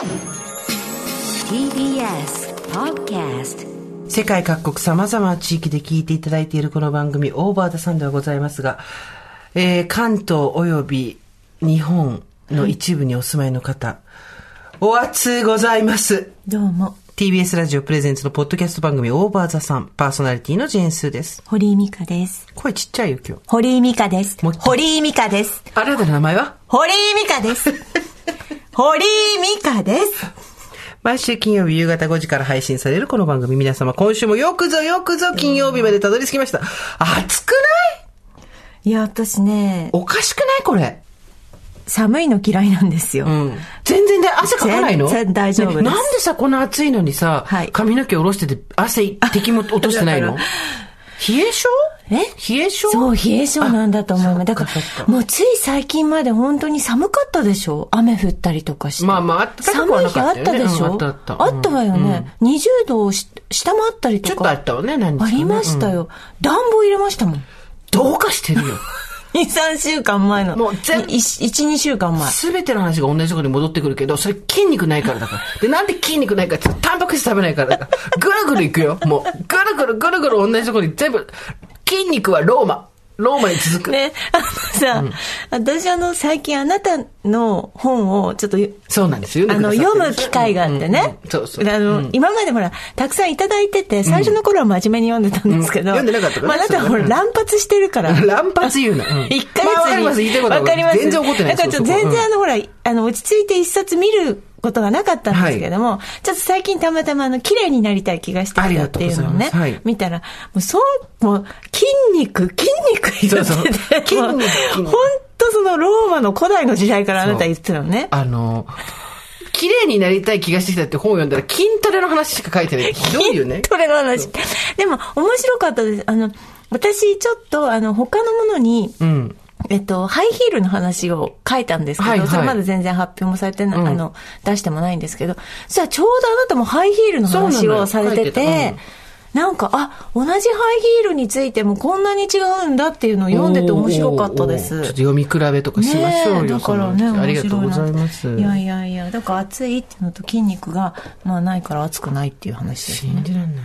TBS Podcast 世界各国様々な地域で聞いていただいているこの番組、オーバーザさんではございますが、えー、関東及び日本の一部にお住まいの方、お熱ございます。どうも、TBS ラジオプレゼンツのポッドキャスト番組、オーバーザさん、パーソナリティのジェーンスーです。堀井美香です。声ちっちゃいよ、今日。堀井美香です堀井美香です。あなたの名前は？堀井美香です。堀井美香です。毎週金曜日夕方5時から配信されるこの番組、皆様今週もよくぞよくぞ金曜日までたどり着きました。暑くない？いや、私ね、おかしくない？これ。寒いの嫌いなんですよ。うん。全然で汗かかないの？全然大丈夫ですねなんでさ、この暑いのにさ、はい髪の毛下ろしてて汗敵も落としてないの？冷え性？え？冷え性？そう、冷え性なんだと思います。だか、らもうつい最近まで本当に寒かったでしょ？雨降ったりとかして。まあまああった寒い日あったたでしょ、うんあったあったあったわよね。20度をし下回ったりとか。ちょっとあったわね、何ありましたよ。暖房入れましたもん。どうかしてるよ。2、3週間前の。もう全1、2週間前。すべての話が同じところに戻ってくるけど、それ筋肉ないからだから。で、なんで筋肉ないかってタンパク質食べないからだから。ぐるぐるいくよ。もう、ぐるぐるぐるぐる同じところに全部、筋肉はローマ。ローマに続く。ね、あのさ、私あの、最近あなたの本をちょっと、そうなんですよ。あの、読む機会があってね。うんうんそうそう。あの、今までほら、たくさんいただいてて、最初の頃は真面目に読んでたんですけど。うん読んでなかったからねまあ、あなたはほら、乱発してるから。乱発言うな。うん一ヶ月に。まあわかります言いたいことはわかります。全然怒ってないだからちょっと全然あの、ほら、あの、落ち着いて一冊見ることがなかったんですけども、ちょっと最近たまたまあの、綺麗になりたい気がしてきたっていうのをねはい、見たら、もうそう、もう、筋肉、筋肉言ってそうそうて、筋肉本当そのローマの古代の時代からあなた言ってたのね。あの、綺麗になりたい気がしてきたって本を読んだら筋トレの話しか書いてない。ひどいよね？それの話。でも、面白かったです。あの、私、ちょっと、あの、他のものに、うん。えっと、ハイヒールの話を書いたんですけど、はいはいそれまだ全然発表もされてな、うんあの、出してもないんですけど、じゃあちょうどあなたもハイヒールの話をされててて、なんか、あ、同じハイヒールについてもこんなに違うんだっていうのを読んでて面白かったです。ちょっと読み比べとかしましょうよ。ねえだからね、あ面りがとうございます。いやいやいや、だから暑いっていうのと筋肉が、まあないから暑くないっていう話ですね。信じられない。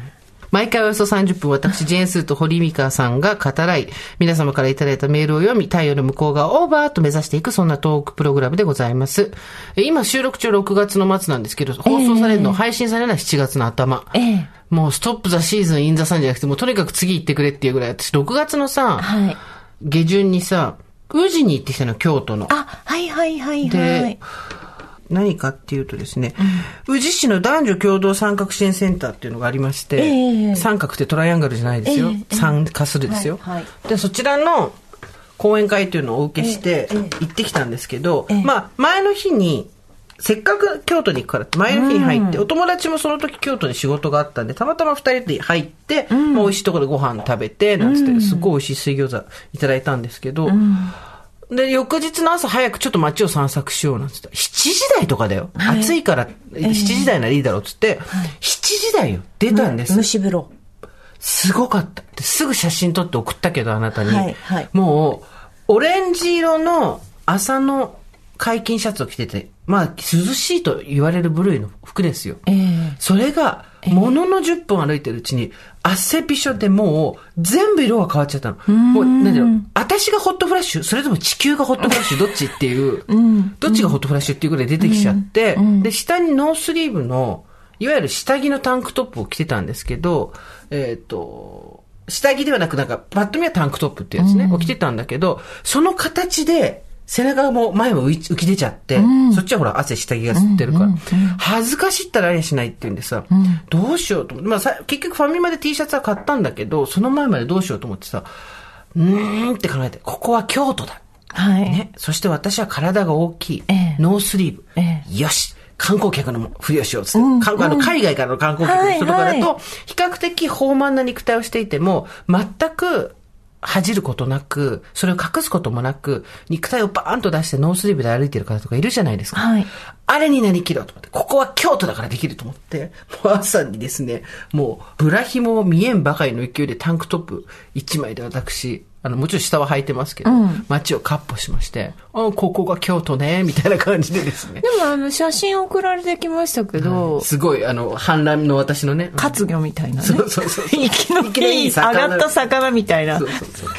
毎回およそ30分、私、ジェーンスーと堀美香さんが語らい、皆様からいただいたメールを読み、太陽の向こう側をオーバーと目指していく、そんなトークプログラムでございます。え今、収録中6月の末なんですけど、放送されるの、配信されるのは7月の頭。ええ。もう、ストップザシーズンインザサンじゃなくて、もうとにかく次行ってくれっていうぐらい、私、6月のさ、はい。下旬にさ、宇治に行ってきたの、京都の。あ、はいはいはいはいで。何かっていうとですね、宇治市の男女共同参画支援センターっていうのがありまして、ええ三角ってトライアングルじゃないですよ。ええ参加するですよ、はいはい。で、そちらの講演会っていうのをお受けして行ってきたんですけど、ええ。まあ、前の日に、せっかく京都に行くからって前の日に入って、お友達もその時京都に仕事があったんで、たまたま二人で入って、まあ美味しいところでご飯食べて、なんつって、すっごい美味しい水餃子いただいたんですけど、で、翌日の朝早くちょっと街を散策しようなんつって、7時台とかだよ。暑いから、7時台ならいいだろうっつって、7時台よ。出たんです。蒸し風呂。すごかった。ですぐ写真撮って送ったけど、あなたに。はいはいもう、オレンジ色の朝の解禁シャツを着てて、まあ、涼しいと言われる部類の服ですよ。ええそれが、ものの10分歩いてるうちに、汗びしょでもう、全部色が変わっちゃったの。もう、なんだろう、私がホットフラッシュ、それとも地球がホットフラッシュ、どっちっていう、どっちがホットフラッシュっていうぐらい出てきちゃって、で、下にノースリーブの、いわゆる下着のタンクトップを着てたんですけど、えっ、と、下着ではなくなんか、パッと見はタンクトップってやつね、を着てたんだけど、その形で、背中も前も浮き出ちゃって、そっちはほら汗下着が吸ってるから、恥ずかしったらありゃしないって言うんでさ、どうしようと思って、まあさ、結局ファミマで T シャツは買ったんだけど、その前までどうしようと思ってさ、うーんって考えて、ここは京都だ。はい。ね。そして私は体が大きい。ええノースリーブ。えよし。観光客のふりをしようっつって、観光あの海外からの観光客の人とかだと、比較的豊満な肉体をしていても、全く恥じることなく、それを隠すこともなく、肉体をバーンと出してノースリーブで歩いてる方とかいるじゃないですか。はいあれになりきろうと思って、ここは京都だからできると思って、もう朝にですね、もう、ブラヒモを見えんばかりの勢いでタンクトップ一枚で私、あの、もちろん下は履いてますけど、街をカッ歩しまして、あ、ここが京都ね、みたいな感じでですね。でもあの、写真送られてきましたけど、すごい、あの、反乱の私のね。活魚みたいなね。そうそうそう。生きのいい上魚がった魚みたいな。そうそうそう。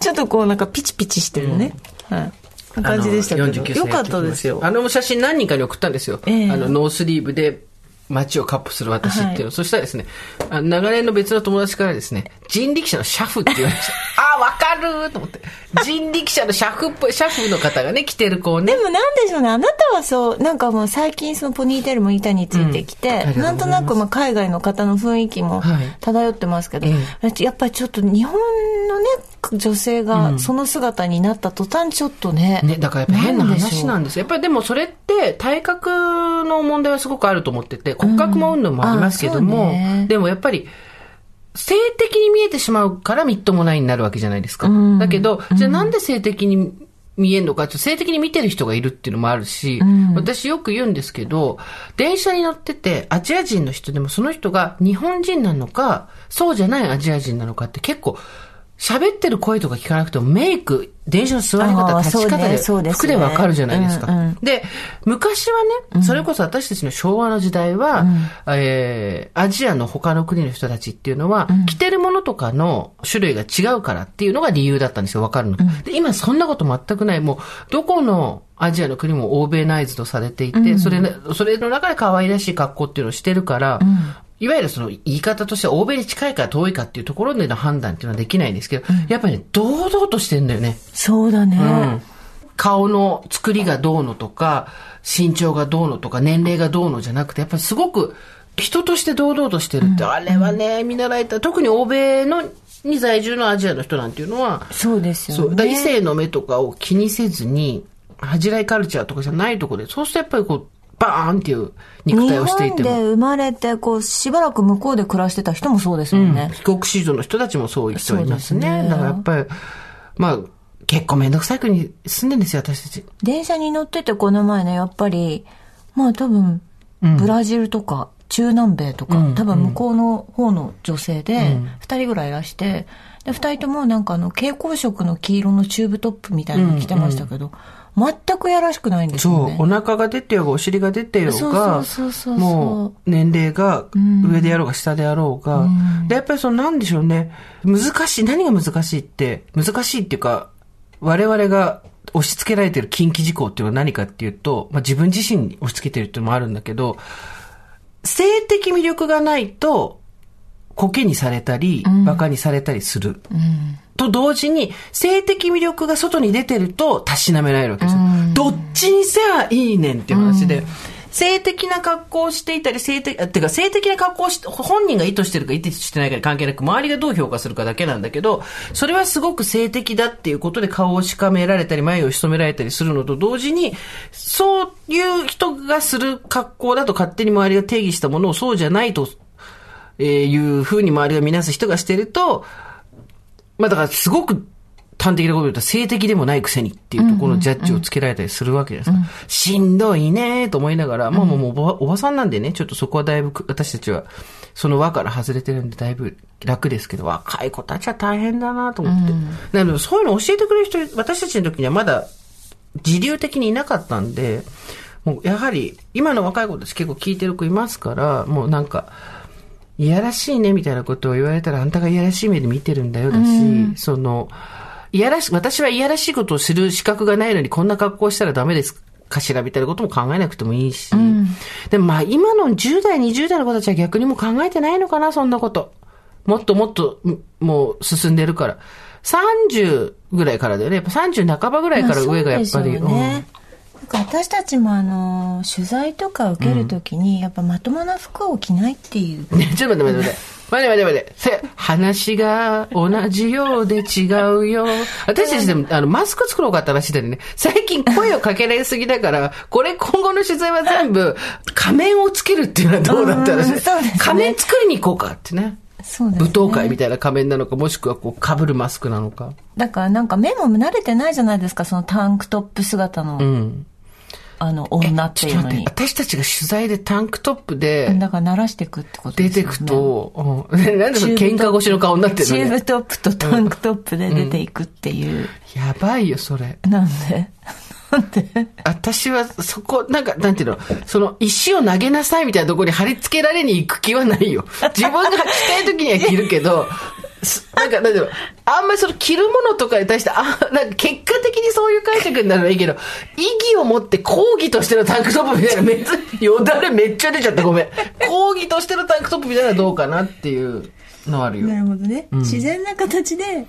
ちょっとこうなんかピチピチしてるね。はい。感じでしたけど。あの49歳よかったですよ。あの写真何人かに送ったんですよ。ええあの、ノースリーブで街を闊歩する私っていうの。はいそしたらですね、長年の別の友達からですね、人力車の車夫って言われました。あ、わかると思って。人力車のシャフっぽい、シャフの方がね、着てるこうねで。もなんでしょうね。あなたはそう、なんかもう最近そのポニーテールも板についてきて、うんなんとなくまあ海外の方の雰囲気もはい漂ってますけど、えやっぱりちょっと日本のね、女性がその姿になった途端ちょっとね。ね、だからやっぱ変な話なんでですよ。やっぱりでもそれって体格の問題はすごくあると思ってて、骨格もうんぬんもありますけどうんも、うねでもやっぱり、性的に見えてしまうからみっともないになるわけじゃないですか。うん。だけど、じゃあなんで性的に見えんのか、ちょっと性的に見てる人がいるっていうのもあるし、私よく言うんですけど、電車に乗っててアジア人の人でもその人が日本人なのか、そうじゃないアジア人なのかって結構、喋ってる声とか聞かなくてもメイク、電車の座りあ方、ー立ち方で、服でわかるじゃないですか。うんうん。で、昔はね、それこそ私たちの昭和の時代は、えーアジアの他の国の人たちっていうのは、着てるものとかの種類が違うからっていうのが理由だったんですよ、わかるの。で、今そんなこと全くない。もう、どこのアジアの国も欧米ナイズとされていて、それね、それの中で可愛らしい格好っていうのをしてるから、いわゆるその言い方としては欧米に近いか遠いかっていうところでの判断っていうのはできないんですけど、やっぱりね、堂々としてんだよね。そうだね。うん顔の作りがどうのとか、身長がどうのとか、年齢がどうのじゃなくて、やっぱりすごく人として堂々としてるって、あれはね、見習えた。特に欧米のに在住のアジアの人なんていうのは、そうですよね。異性の目とかを気にせずに、恥じらいカルチャーとかじゃないところで、そうするとやっぱりこう、バーンっていう肉体をしていても。日本で生まれて、こう、しばらく向こうで暮らしてた人もそうですもんね。帰国子女の人たちもそういう人いますね。すねだからやっぱり、まあ、結構めんどくさい国に住んでるんですよ、私たち。電車に乗っててこの前ね、やっぱり、まあ多分、ブラジルとか、中南米とか、多分向こうの方の女性で、二人ぐらいいらして、で、二人ともなんかあの、蛍光色の黄色のチューブトップみたいなの着てましたけど、全くやらしくないんですそう、よね。お腹が出てようが、お尻が出てようが、そうそうそうそうもう年齢が上であろうが下であろうが、で、やっぱりそのなんでしょうね、難しい、何が難しいって、難しいっていうか、我々が押し付けられてる禁忌事項っていうのは何かっていうと、まあ自分自身に押し付けてるっていうのもあるんだけど、性的魅力がないと、コケにされたり、馬鹿にされたりする。と同時に、性的魅力が外に出てると、たしなめられるわけですよ。どっちにせやいいねんっていう話で、性的な格好をしていたり、性的、あてか性的な格好をして、本人が意図してるか意図してないかに関係なく、周りがどう評価するかだけなんだけど、それはすごく性的だっていうことで顔をしかめられたり、眉を潜められたりするのと同時に、そういう人がする格好だと勝手に周りが定義したものをそうじゃないと、えーいうふうに周りが見なす人がしてると、まあだからすごく端的なこと言うと性的でもないくせにっていうところのジャッジをつけられたりするわけですか。ら、しんどいねと思いながら、まあもうもうおばおばさんなんでね、ちょっとそこはだいぶく私たちはその輪から外れてるんでだいぶ楽ですけど、若い子たちは大変だなと思って。なのでそういうの教えてくれる人、私たちの時にはまだ自流的にいなかったんで、もうやはり今の若い子たち結構聞いてる子いますから、もうなんか、いやらしいねみたいなことを言われたらあんたがいやらしい目で見てるんだよだし、その、いやらし、私はいやらしいことをする資格がないのにこんな格好したらダメですかしらみたいなことも考えなくてもいいし。でもまあ今の10代、20代の子たちは逆にもう考えてないのかな、そんなこと。もっともっと、んもう進んでるから。30ぐらいからだよね。やっぱ30半ばぐらいから上がやっぱり。そうですよねなんか私たちもあの取材とか受けるときに、やっぱまともな服を着ないっていうね、ちょっと待って待って待って。待って待って待って。せ、話が同じようで違うよ。私たちでも、あの、マスク作ろうかって話でね、最近声をかけられすぎだから、これ今後の取材は全部、仮面をつけるっていうのはどうだったらしいね仮面作りに行こうかってね。そうですね舞踏会みたいな仮面なのか、もしくはこう、被るマスクなのか。だからなんか目も慣れてないじゃないですかそのタンクトップ姿の、うん。あの、女っていうのに。私たちが取材でタンクトップでだから慣らしていくってことですよね。出てくと、うん、なんでその喧嘩越しの顔になってるチー。ムトップとタンクトップで出ていくっていう。やばいよ、それ。なんで？なんで？私はそこ、なんか、なんていうの、その石を投げなさいみたいなところに貼り付けられに行く気はないよ。自分が着たい時には着るけど、すなんか、なんていうの、あんまりその着るものとかに対して、あ、なんか結果的にそういう解釈になるのはいいけど、意義を持って抗議としてのタンクトップみたいな、めっちゃ、よだれめっちゃ出ちゃった、ごめん。抗議としてのタンクトップみたいなのはどうかなっていうのはあるよ。るほどね。自然な形で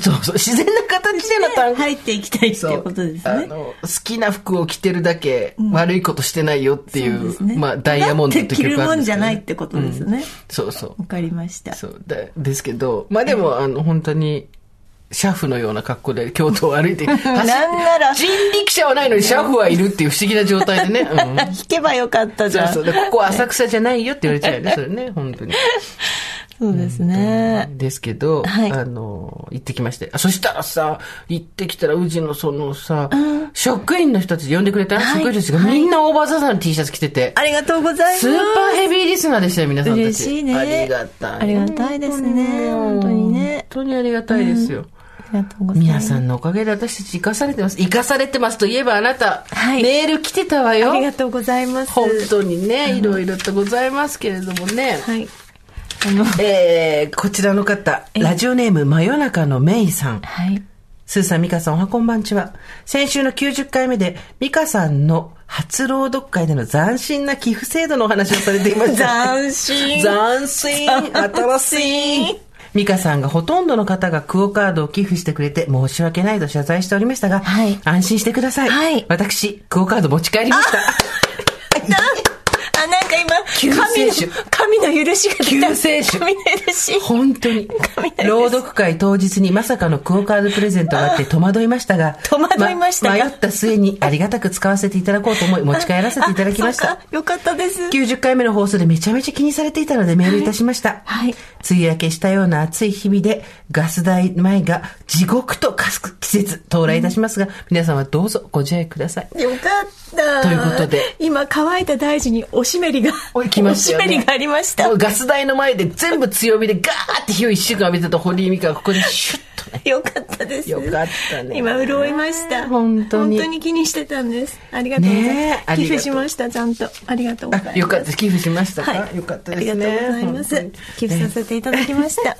そうそう、自然な形でのタンク入っていきたいっていうことですね。あの、好きな服を着てるだけ、悪いことしてないよっていう、そうですねまあ、ダイヤモンドってですけどねもんじゃないってことですね。そうそう。わかりました。そうだですけど、まあでも、あの、本当に、シャフのような格好で京都を歩いて、走なんなら人力車はないのにシャフはいるっていう不思議な状態でね。うん 弾けばよかったじゃん。そうそう。で、ここは浅草じゃないよって言われちゃうよね、それね、本当に。そうですね。ですけど、はいあの、行ってきまして。あそしたらさ、行ってきたら、うちのそのさ、職員の人たち呼んでくれた、はい職員たちがみんなオーバーザザーの T シャツ着てて、ありがとうございます。スーパーヘビーリスナーでしたよ、皆さんたち。嬉しいねありがたい。ありがたいですね本当にね本当にありがたいですよ。うございます。皆さんのおかげで私たち生かされてます。生かされてますといえばあなた、はいメール来てたわよ。ありがとうございます。本当にね、いろいろとございますけれどもね。はい。えー、こちらの方、ラジオネーム真夜中のメイさん。はい。スーさん、ミカさん、おはこんばんちは。先週の90回目で、ミカさんの初朗読会での斬新な寄付制度のお話をされていました。斬新斬新新しいミカさんがほとんどの方がクオカードを寄付してくれて申し訳ないと謝罪しておりましたが、はい安心してください。はい私、クオカード持ち帰りました。あ、なんか今、神の、神の許しが出た。救世主神の許し。本当に。朗読会当日にまさかのクオカードプレゼントがあって戸惑いましたが、戸惑いましたが迷った末にありがたく使わせていただこうと思い 持ち帰らせていただきましたよかったです。90回目の放送でめちゃめちゃ気にされていたのでメールいたしました。はい梅雨明けしたような暑い日々でガス代前が地獄と化す季節到来いたしますが、皆さんはどうぞご自愛ください。よかった。ということで。今、乾いた大地におしめりが、おい来ましねおしめりがありましたガス台の前で全部強火でガーって火を一週間浴びてた堀井美香がここにシュッとね。よかったです。よかったね今、潤いました。本当に本当に気にしてたんです。ありがとうございます。寄付しました、ちゃんと。ありがとうございまあ、す。よかったです。寄付しましたか、はい。よかったですね。ありがとうございます。寄付させていただきました。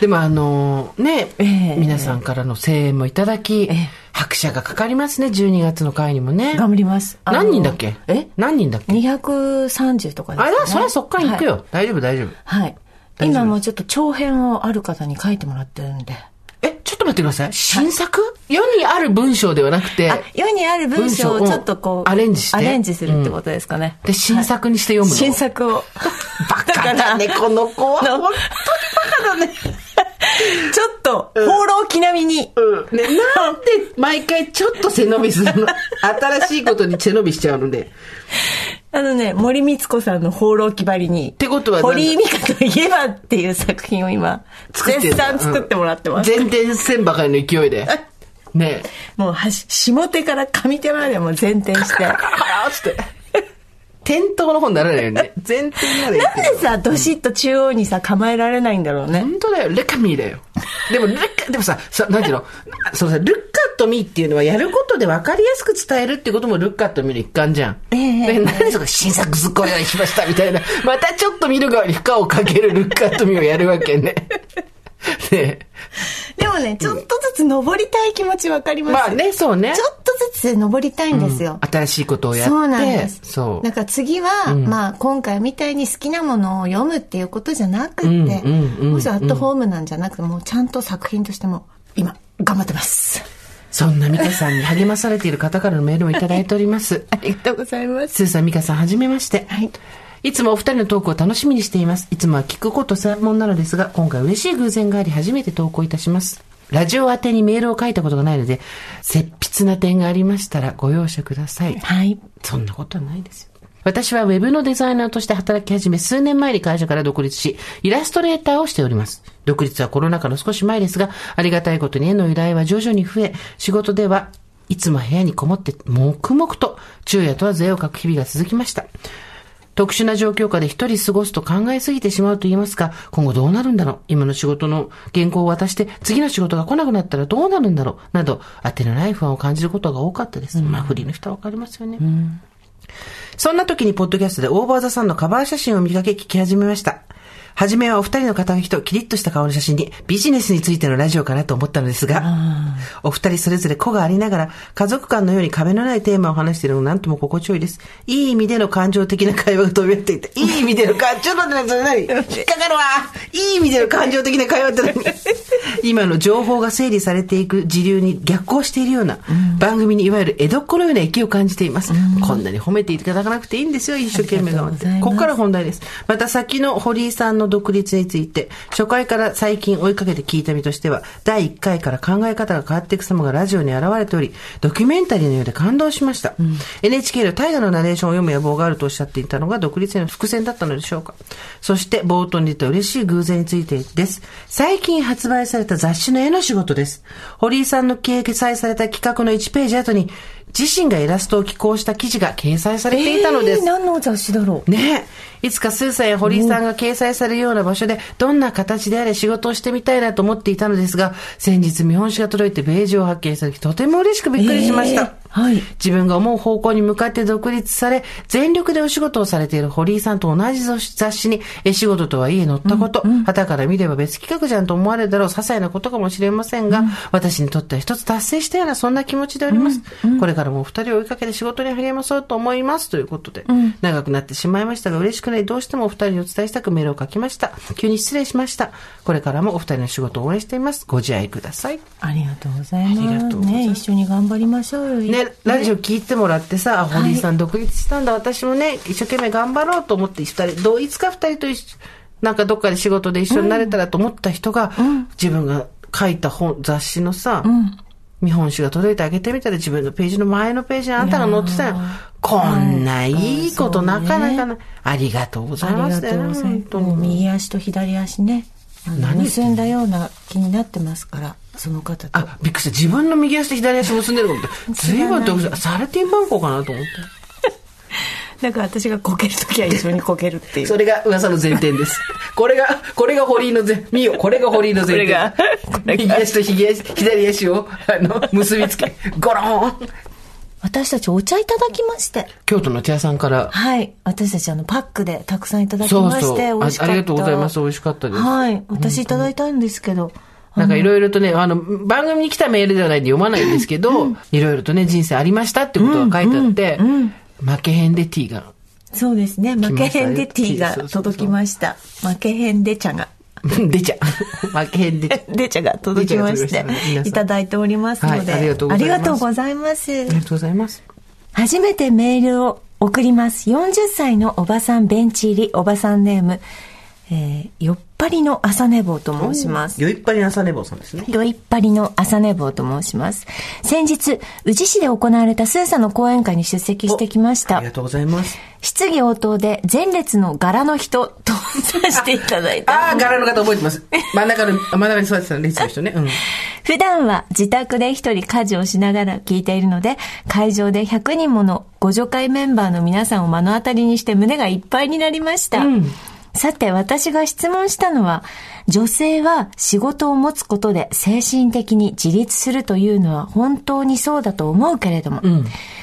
でもあのね、ええ皆さんからの声援もいただき、え拍車がかかりますね、12月の会にもね。頑張ります。何人だっけ？え？何人だっけ ?230 とかです、ね。あら、そりゃそっから行くよ。大丈夫、大丈夫。はい。今もうちょっと長編をある方に書いてもらってるんで。え、ちょっと待ってください。新作、世にある文章ではなくて、あ、世にある文章をちょっとこう、アレンジしてアレンジするってことですかね。で、新作にして読むの？新作を。バカだね、この子は。の本当にバカだね。ちょっと、放浪記並みに。うん。ね、なんで毎回ちょっと背伸びするの？新しいことに背伸びしちゃうので。あのね、森光子さんの放浪記ばりに。ってことは堀井美香といえばっていう作品を今、絶賛作ってもらってます。前転線ばかりの勢いで。ねえ。もうはし、下手から上手までも前転して。カラカラつって。転倒の方にならないよね。前転ならいいけどなんでさ、どしっと中央にさ、構えられないんだろうね。本当だよ。レカミーだよ。でも、レカ、でもさ、さ、なんていうの？そのさ、ルッカットミーっていうのはやることで分かりやすく伝えるってこともルッカットミーの一環じゃん。ええで何それ新作ずっご用意しましたみたいな。またちょっと見る側に負荷をかけるルッカットミーをやるわけね。ねでもね、ちょっとずつ登りたい気持ちわかります。まあね、そうね。ちょっとずつ登りたいんですよ。新しいことをやって。そうなんです。そう。だから次は、まあ今回みたいに好きなものを読むっていうことじゃなくって、うんうんうんもしアットホームなんじゃなくて、もうちゃんと作品としても、今、頑張ってます。そんなミカさんに励まされている方からのメールをいただいております。ありがとうございます。スーさん、ミカさん、はじめまして。はい。いつもお二人のトークを楽しみにしています。いつもは聞くこと専門なのですが、今回嬉しい偶然があり初めて投稿いたします。ラジオ宛てにメールを書いたことがないので、切筆な点がありましたらご容赦ください。はい。そんなことはないですよ。私はウェブのデザイナーとして働き始め、数年前に会社から独立し、イラストレーターをしております。独立はコロナ禍の少し前ですが、ありがたいことに絵の依頼は徐々に増え、仕事ではいつも部屋にこもって黙々と昼夜問わず絵を描く日々が続きました。特殊な状況下で一人過ごすと考えすぎてしまうと言いますか、今後どうなるんだろう？今の仕事の原稿を渡して次の仕事が来なくなったらどうなるんだろう？など、当てのない不安を感じることが多かったです。まあ、フリーの人はわかりますよね。そんな時にポッドキャストでオーバーザさんのカバー写真を見かけ聞き始めました。はじめはお二人の肩書きとキリッとした顔の写真にビジネスについてのラジオかなと思ったのですが、お二人それぞれ子がありながら家族間のように壁のないテーマを話しているのがなんとも心地よいです。いい意味での感情的な会話が飛び合っていて、いい意味での感情、ちょっと待って、それ何引っかかるわいい意味での感情的な会話って何？今の情報が整理されていく時流に逆行しているような、番組にいわゆる江戸っ子のような勢いを感じています。こんなに褒めていただかなくていいんですよ、一生懸命頑張って。ここから本題です。また先の堀井さんの独立について、初回から最近追いかけて聞いた身としては、第1回から考え方が変わっていく様がラジオに現れており、ドキュメンタリーのようで感動しました。NHK の大河のナレーションを読む野望があるとおっしゃっていたのが独立への伏線だったのでしょうか。そして冒頭に出た嬉しい偶然についてです。最近発売された雑誌の絵の仕事です。堀井さんの掲載された企画の1ページ後に、自身がイラストを寄稿した記事が掲載されていたのです。えー何の雑誌だろう？ねえ。いつかスーさんや堀井さんが掲載されるような場所で、どんな形であれ仕事をしてみたいなと思っていたのですが、先日見本紙が届いてページを発見した時、とても嬉しくびっくりしました。えーはい自分が思う方向に向かって独立され、全力でお仕事をされている堀井さんと同じ雑誌に、え仕事とはいえ載ったこと、旗から見れば別企画じゃんと思われるだろう、些細なことかもしれませんが、私にとっては一つ達成したような、そんな気持ちでおります。これからもお二人を追いかけて仕事に励まそうと思います。ということで、長くなってしまいましたが、嬉しくない、どうしてもお二人にお伝えしたくメールを書きました。急に失礼しました。これからもお二人の仕事を応援しています。ご自愛ください。ありがとうございます。ありがとうございますね、一緒に頑張りましょうよ。ね、ラジオ聞いてもらってさ、あ堀井さん独立したんだ、私もね、一生懸命頑張ろうと思って、二人、どういつか二人と一緒、なんかどっかで仕事で一緒になれたらと思った人が、自分が書いた本、雑誌のさ、見本紙が届いてあげてみたら自分のページの前のページにあんたが載ってたよ。こんないいことなかなかない。ありがとうございありがます。だよね。とうございます。本当に。もう右足と左足ね、何結んだような気になってますから、その方と。あ、びっくりした。自分の右足と左足結んでると思って。随分と、サラティンバンコかなと思って。だから私がこけるときは一緒にこけるっていう。それが噂の前提です。これが、これが堀井の前、見よ、これが堀井の前提。これが右が足と左足、左足を、あの、結びつけ、ゴローン。私たちお茶いただきまして。京都の茶屋さんから、はい。私たちあのパックでたくさんいただきまして、そうあ美味しかった。ありがとうございます。美味しかったです。はい。私いただいたんですけど。なんかいろいろとね、あの、番組に来たメールではないんで読まないんですけど、いろいろとね、人生ありましたってことが書いてあって、負けへんでティーが。そうですね。負けへんでティーが届きました。負けへんで茶が。出ちゃう。負けへんで茶。で茶が届きましてで茶が届きましたね皆さ、んいただいておりますので、はいありがとうございますありがとうございますありがとうございます。初めてメールを送ります。40歳のおばさんベンチ入りおばさんネーム、えー、よっぱりの朝寝坊と申します。よいっぱりな朝寝坊さんですね。よいっぱりの朝寝坊と申します。先日、宇治市で行われたスーさんの講演会に出席してきましたあり。がとうございます。質疑応答で前列の柄の人とさせていただいた。ああ、柄の方覚えてます。真ん中の、真ん中に座ってた列の人ね。うん。普段は自宅で一人家事をしながら聞いているので、会場で100人ものご助会メンバーの皆さんを目の当たりにして胸がいっぱいになりました。さて、私が質問したのは、女性は仕事を持つことで精神的に自立するというのは本当にそうだと思うけれども、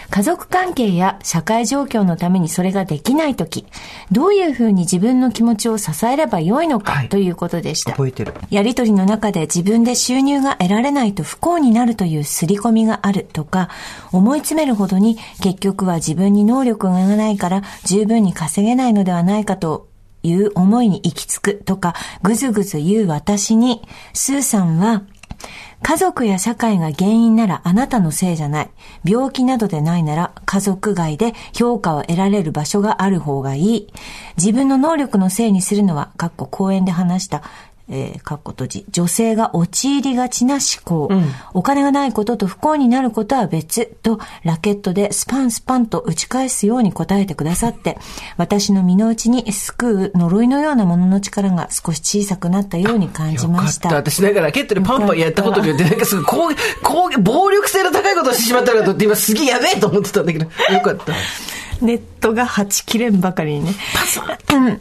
家族関係や社会状況のためにそれができないとき、どういうふうに自分の気持ちを支えればよいのはいかということでした。覚えてる。やりとりの中で自分で収入が得られないと不幸になるという刷り込みがあるとか、思い詰めるほどに結局は自分に能力がないから十分に稼げないのではないかという思いに行き着くとか、ぐずぐず言う私に、スーさんは、家族や社会が原因ならあなたのせいじゃない。病気などでないなら家族外で評価を得られる場所がある方がいい。自分の能力のせいにするのは、かっこ講演で話した、えー、かっこ閉じ、女性が陥りがちな思考、お金がないことと不幸になることは別と、ラケットでスパンスパンと打ち返すように答えてくださって、私の身の内に救う呪いのようなものの力が少し小さくなったように感じました。よかった。私なんかラケットでパンパンやったことによって、なんかすごい攻撃、攻撃、暴力性の高いことをしてしまったのかと思って、今すげえやべえと思ってたんだけど、よかった。ネットがはち切れんばかりにね。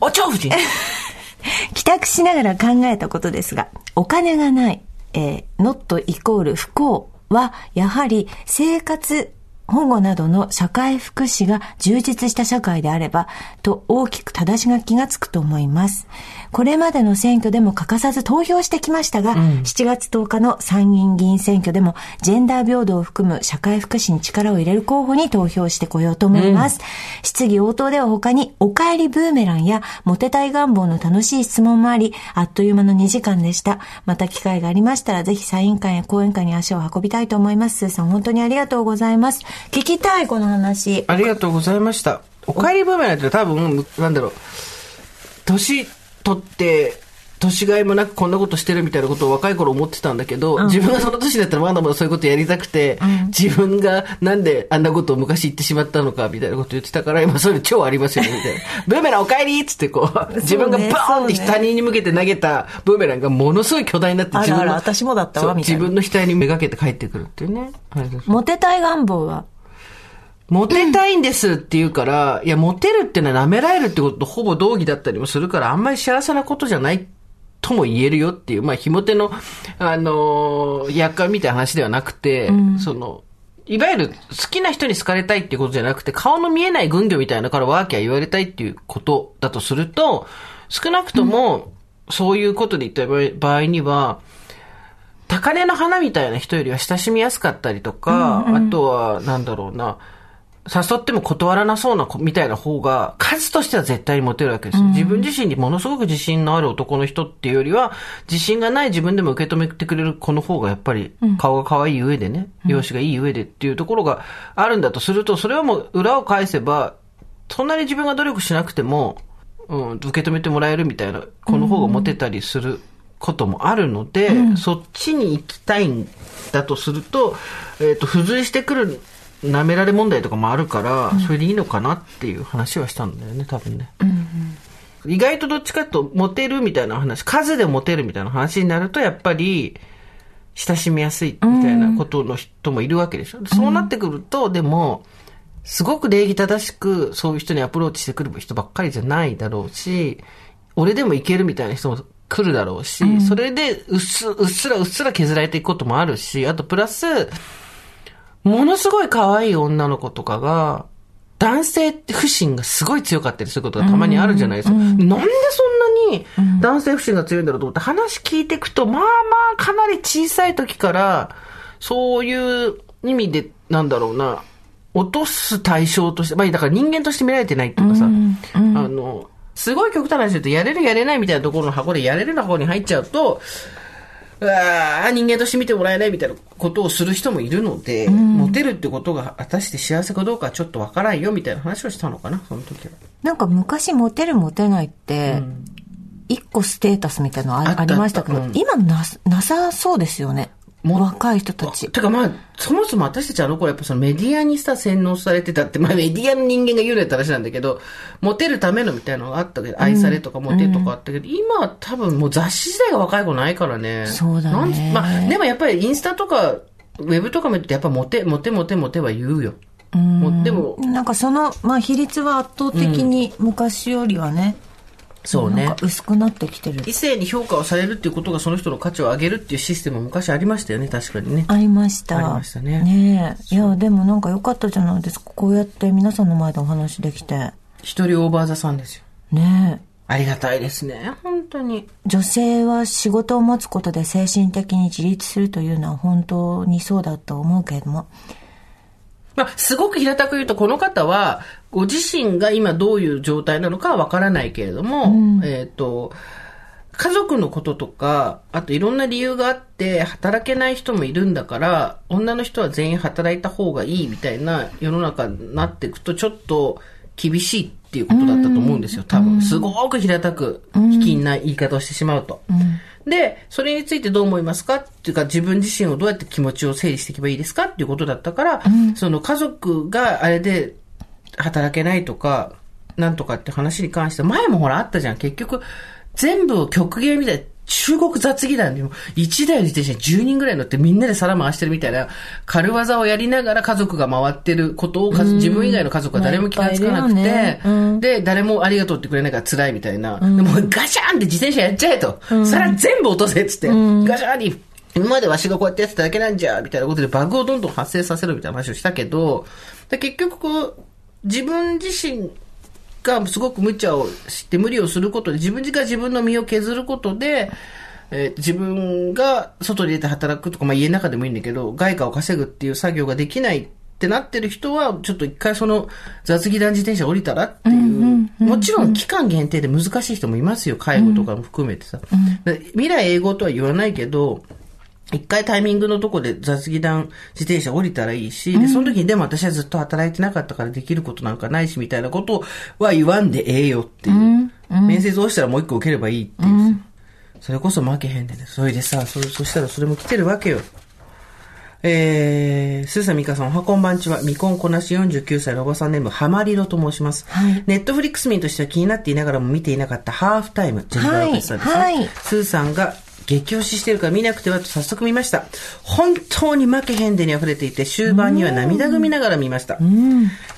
お蝶夫人 帰宅しながら考えたことですが、お金がない、えー、not イコール不幸は、やはり生活保護などの社会福祉が充実した社会であれば、と大きく正しがきがつくと思います。これまでの選挙でも欠かさず投票してきましたが、7月10日の参議院議員選挙でも、ジェンダー平等を含む社会福祉に力を入れる候補に投票してこようと思います。質疑応答では他に、お帰りブーメランや、モテたい願望の楽しい質問もあり、あっという間の2時間でした。また機会がありましたら、ぜひサイン会や講演会に足を運びたいと思います。スーさん、本当にありがとうございます。聞きたい、この話。ありがとうございました。お帰りブーメランって多分、なんだろう、年取って、年がいもなくこんなことしてるみたいなことを若い頃思ってたんだけど、自分がその年だったらまだまだそういうことやりたくて、自分がなんであんなことを昔言ってしまったのかみたいなこと言ってたから、今そういうの超ありますよね、みたいな。ブーメランお帰りっつってこう、自分がバーンって他人に向けて投げたブーメランがものすごい巨大になってあらあら自分の私もだったわみたいな自分の額にめがけて帰ってくるっていうね。はいモテたい願望はモテたいんですって言うから、いや、モテるってのは舐められるってこととほぼ同義だったりもするから、あんまり幸せなことじゃないとも言えるよっていう、まあ、ひも手の、あのー、役割みたいな話ではなくて、その、いわゆる好きな人に好かれたいっていうことじゃなくて、顔の見えない軍魚みたいなからワーキャー言われたいっていうことだとすると、少なくとも、そういうことで言った場合には、高嶺の花みたいな人よりは親しみやすかったりとか、あとは、なんだろうな、誘っても断らなそうな子みたいな方が、数としては絶対にモテるわけですよ。自分自身にものすごく自信のある男の人っていうよりは、自信がない自分でも受け止めてくれる子の方がやっぱり顔が可愛い上でね、容姿がいい上でっていうところがあるんだとすると、それはもう裏を返せば、そんなに自分が努力しなくても、うん、受け止めてもらえるみたいな子の方がモテたりすることもあるので、そっちに行きたいんだとすると、えっ、と、付随してくる舐められ問題とかもあるから、それでいいのかなっていう話はしたんだよね、多分ね。意外とどっちかとモテるみたいな話、数でモテるみたいな話になると、やっぱり、親しみやすいみたいなことの人もいるわけでしょ。そうなってくると、でも、すごく礼儀正しくそういう人にアプローチしてくる人ばっかりじゃないだろうし、俺でもいけるみたいな人も来るだろうし、それでうっすうっすらうっすら削られていくこともあるし、あとプラス、ものすごい可愛い女の子とかが、男性不信がすごい強かったりすることがたまにあるじゃないですか。なんでそんなに男性不信が強いんだろうと思って話聞いていくと、まあまあかなり小さい時から、そういう意味で、なんだろうな、落とす対象として、まあだから人間として見られてないっていうかさ、あの、すごい極端な話で言うと、やれるやれないみたいなところの箱でやれるの箱に入っちゃうと、うわー人間として見てもらえないみたいなことをする人もいるので、モテるってことが果たして幸せかどうかはちょっとわからんよみたいな話をしたのかな、その時は。なんか昔モテるモテないって、一個ステータスみたいなのありましたけど、うん今ななさそうですよね。若い人たち。てかまあ、そもそも私たちあの頃やっぱそのメディアにさ洗脳されてたって、まあメディアの人間が言うのやった話なんだけど、モテるためのみたいなのがあったけど、愛されとかモテとかあったけど、今は多分もう雑誌時代が若い子ないからね。そうだねまあ、でもやっぱりインスタとか、ウェブとか見るとやっぱモテ、モテモテモテは言うよ。もうでも、なんかその、まあ比率は圧倒的に昔よりはね、そうね。薄くなってきてる。異性に評価をされるっていうことがその人の価値を上げるっていうシステムも昔ありましたよね、確かにね。ありました。ありましたねねえ。いや、でもなんか良かったじゃないですか。こうやって皆さんの前でお話できて。一人オーバーザさんですよ。ねえ。ありがたいですね、本当に。女性は仕事を持つことで精神的に自立するというのは本当にそうだと思うけれども。まあ、すごく平たく言うと、この方は、ご自身が今どういう状態なのかはわからないけれども、えっ、と、家族のこととか、あといろんな理由があって、働けない人もいるんだから、女の人は全員働いた方がいいみたいな世の中になっていくと、ちょっと厳しいっていうことだったと思うんですよ、多分。すごく平たく、卑近な言い方をしてしまうと。で、それについてどう思いますか？っていうか、自分自身をどうやって気持ちを整理していけばいいですか？っていうことだったから、その家族があれで働けないとか、なんとかって話に関して、前もほらあったじゃん。結局、全部を極限みたいな、中国雑技団でも1台の自転車に10人ぐらい乗ってみんなで皿回してるみたいな軽技をやりながら家族が回ってることをか自分以外の家族は誰も気がつかなくて、うんで、誰もありがとうってくれないから辛いみたいな。でもガシャンって自転車やっちゃえと。皿全部落とせっつって。ガシャンに。今までわしがこうやってやってただけなんじゃ、みたいなことでバグをどんどん発生させるみたいな話をしたけど、で結局こう、自分自身がすごく無茶をして無理をすることで、自分が自分の身を削ることで、えー自分が外に出て働くとか、まあ家の中でもいいんだけど、外貨を稼ぐっていう作業ができないってなってる人は、ちょっと一回その雑技団自転車降りたらっていう、もちろん期間限定で難しい人もいますよ、介護とかも含めてさ。で未来英語とは言わないけど、一回タイミングのとこで雑技団自転車降りたらいいし、で、その時にでも私はずっと働いてなかったからできることなんかないし、みたいなことは言わんでええよっていう。面接落ちたらもう一個受ければいいっていうさ。それこそ負けへんでね。それでさ、そそしたらそれも来てるわけよ。えー、スーサミカさん、おはこんばんちは、未婚こなし49歳のおばさんネーム、ハマリロと申します。はいネットフリックス民としては気になっていながらも見ていなかったハーフタイム、ジェニファー・ロペスさんですね。はいはいスーさんが激推ししてるから見なくてはと早速見ました。本当に負けへんでに溢れていて、終盤には涙ぐみながら見ました。ジ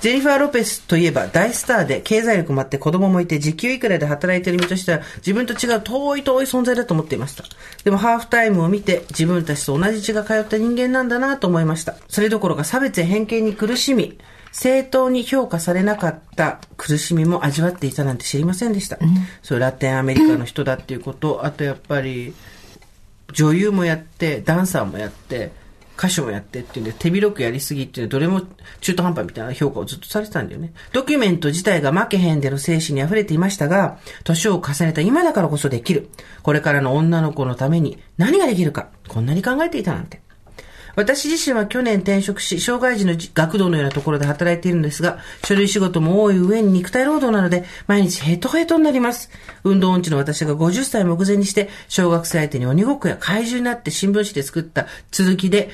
ェニファー・ロペスといえば大スターで経済力もあって子供もいて時給いくらで働いている身としては自分と違う遠い遠い存在だと思っていました。でもハーフタイムを見て自分たちと同じ血が通った人間なんだなと思いました。それどころか差別や偏見に苦しみ、正当に評価されなかった苦しみも味わっていたなんて知りませんでした。そういうラテンアメリカの人だっていうこと、あとやっぱり女優もやって、ダンサーもやって、歌手もやってっていうんで、手広くやりすぎっていうのはどれも中途半端みたいな評価をずっとされてたんだよね。ドキュメント自体が負けへんでの精神に溢れていましたが、年を重ねた今だからこそできる。これからの女の子のために何ができるか、こんなに考えていたなんて。私自身は去年転職し、障害児の学童のようなところで働いているんですが、書類仕事も多い上に肉体労働なので、毎日ヘトヘトになります。運動音痴の私が50歳目前にして、小学生相手に鬼ごっこや怪獣になって新聞紙で作った続きで、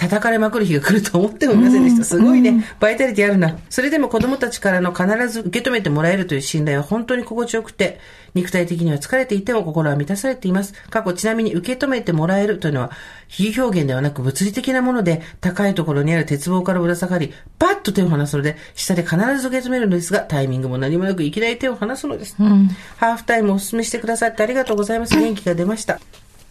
叩かれまくる日が来ると思ってもいませんでした。すごいね。バイタリティあるな。それでも子供たちからの必ず受け止めてもらえるという信頼は本当に心地よくて、肉体的には疲れていても心は満たされています。過去ちなみに受け止めてもらえるというのは、非表現ではなく物理的なもので、高いところにある鉄棒からぶら下がり、パッと手を離すので、下で必ず受け止めるのですが、タイミングも何もなくいきなり手を離すのです。ハーフタイムをお勧めしてくださってありがとうございます。元気が出ました。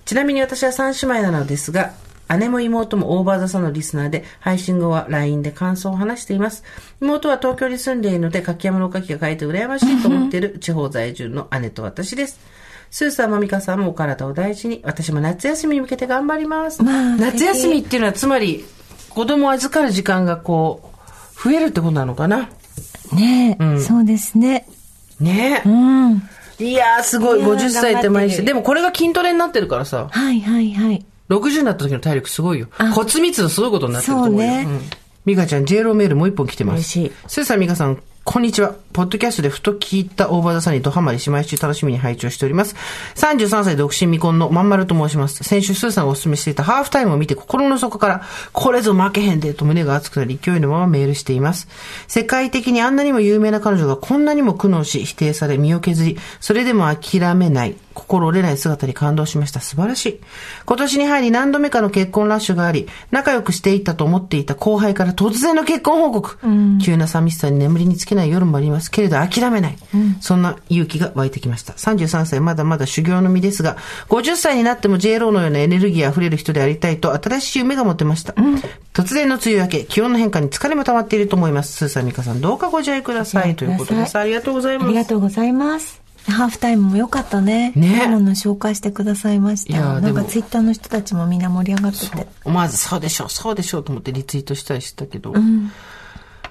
ちなみに私は三姉妹なのですが、姉も妹もオーバーザさんのリスナーで、配信後は LINE で感想を話しています。妹は東京に住んでいるので、柿山のおかきが書いて羨ましいと思っている地方在住の姉と私です。スーさん、まみかさんもお体を大事に、私も夏休みに向けて頑張ります。まあ夏休みっていうのは、つまり、子供を預かる時間がこう、増えるってことなのかなねえ、そうですね。ねえ。うん。いやー、すごい。いやー50歳手前にして。頑張ってるでもこれが筋トレになってるからさ。はいはいはい。60になった時の体力すごいよ。あ骨密度すごいことになってると思うよ。そうねんミカちゃん、J ローメールもう一本来てます。嬉しいスーさん、ミカさん、こんにちは。ポッドキャストでふと聞いた大場田さんにドハマりし毎週楽しみに拝聴しております。33歳独身未婚のまんまると申します。先週スーさんがお勧めしていたハーフタイムを見て心の底から、これぞ負けへんでと胸が熱くなり勢いのままメールしています。世界的にあんなにも有名な彼女がこんなにも苦悩し、否定され身を削り、それでも諦めない、心折れない姿に感動しました。素晴らしい。今年に入り何度目かの結婚ラッシュがあり、仲良くしていったと思っていた後輩から突然の結婚報告。急な寂しさに眠りにつけない夜もありますけれど諦めない。そんな勇気が湧いてきました。33歳まだまだ修行の身ですが、50歳になっても J ローのようなエネルギー溢れる人でありたいと新しい夢が持てました。突然の梅雨明け、気温の変化に疲れも溜まっていると思います。スーさん、ミカさん、どうかご自愛ください。ということです。ありがとうございあます。りがとうございます。ハーフタイムも良かったね。ねいいもの紹介してくださいました。なんかツイッターの人たちもみんな盛り上がってて。思わずそうでしょう、そうでしょうと思ってリツイートしたりしたけど。